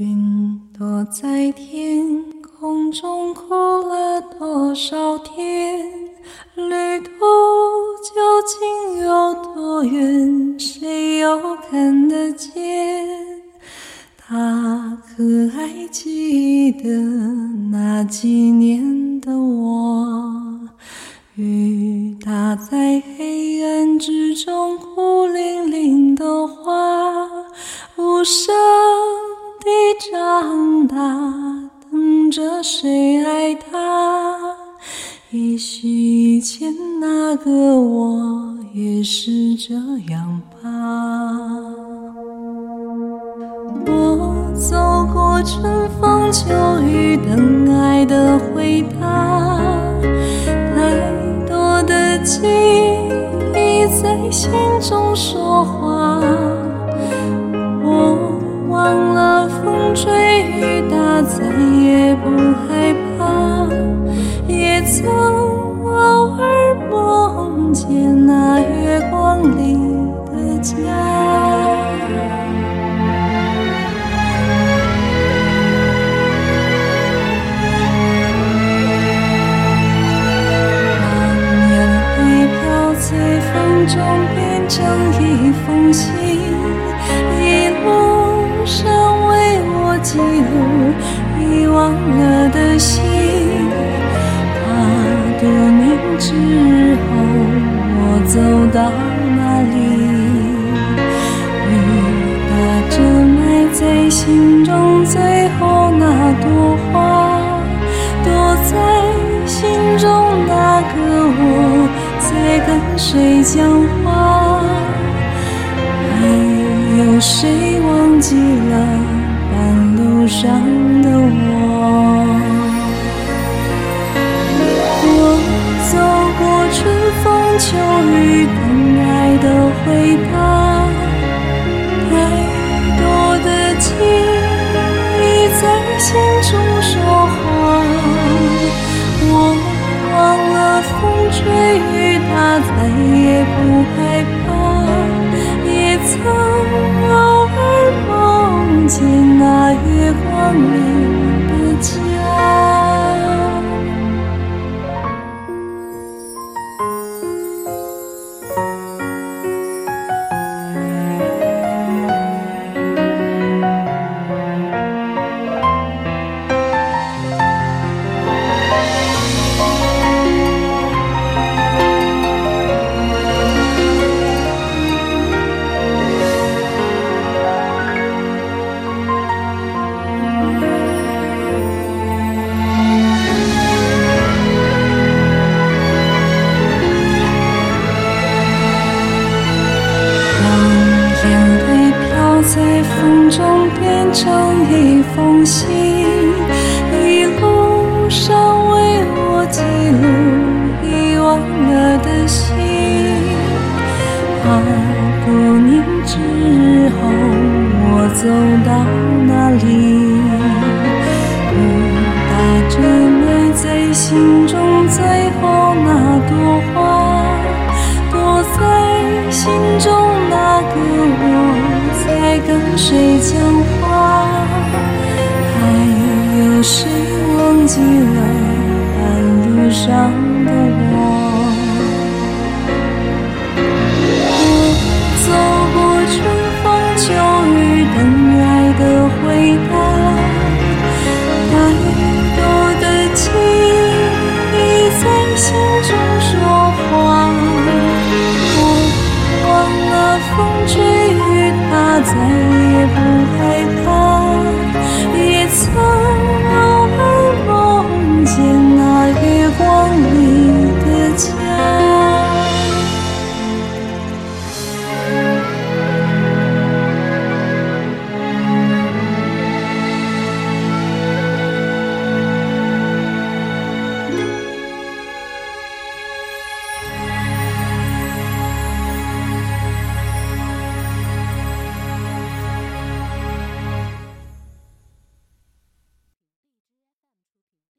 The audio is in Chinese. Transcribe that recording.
云朵在天空中哭了多少天？旅途究竟有多远？谁又看得见？他可还记得那几年的我？雨打在黑暗之中，孤零零的花，无声。谁爱他？也许以前那个我也是这样吧。我走过春风秋雨，等爱的回答。太多的记忆在心中说话。我忘了风吹雨打，再也不风中，变成一封信。一路上为我记录遗忘了的心，怕多年之后我走到哪里，雨打着埋在心中最后那朵花，谁讲话？还有谁忘记了半路？上的我，在风中变成一封信，一路上为我记录遗忘了的心。怕多年之后我走到哪里，雨打着埋在心中最忘记了半路上的我？我走过春风秋雨，等爱的回答。太多的记忆在心中说话，我忘了风吹雨打。在。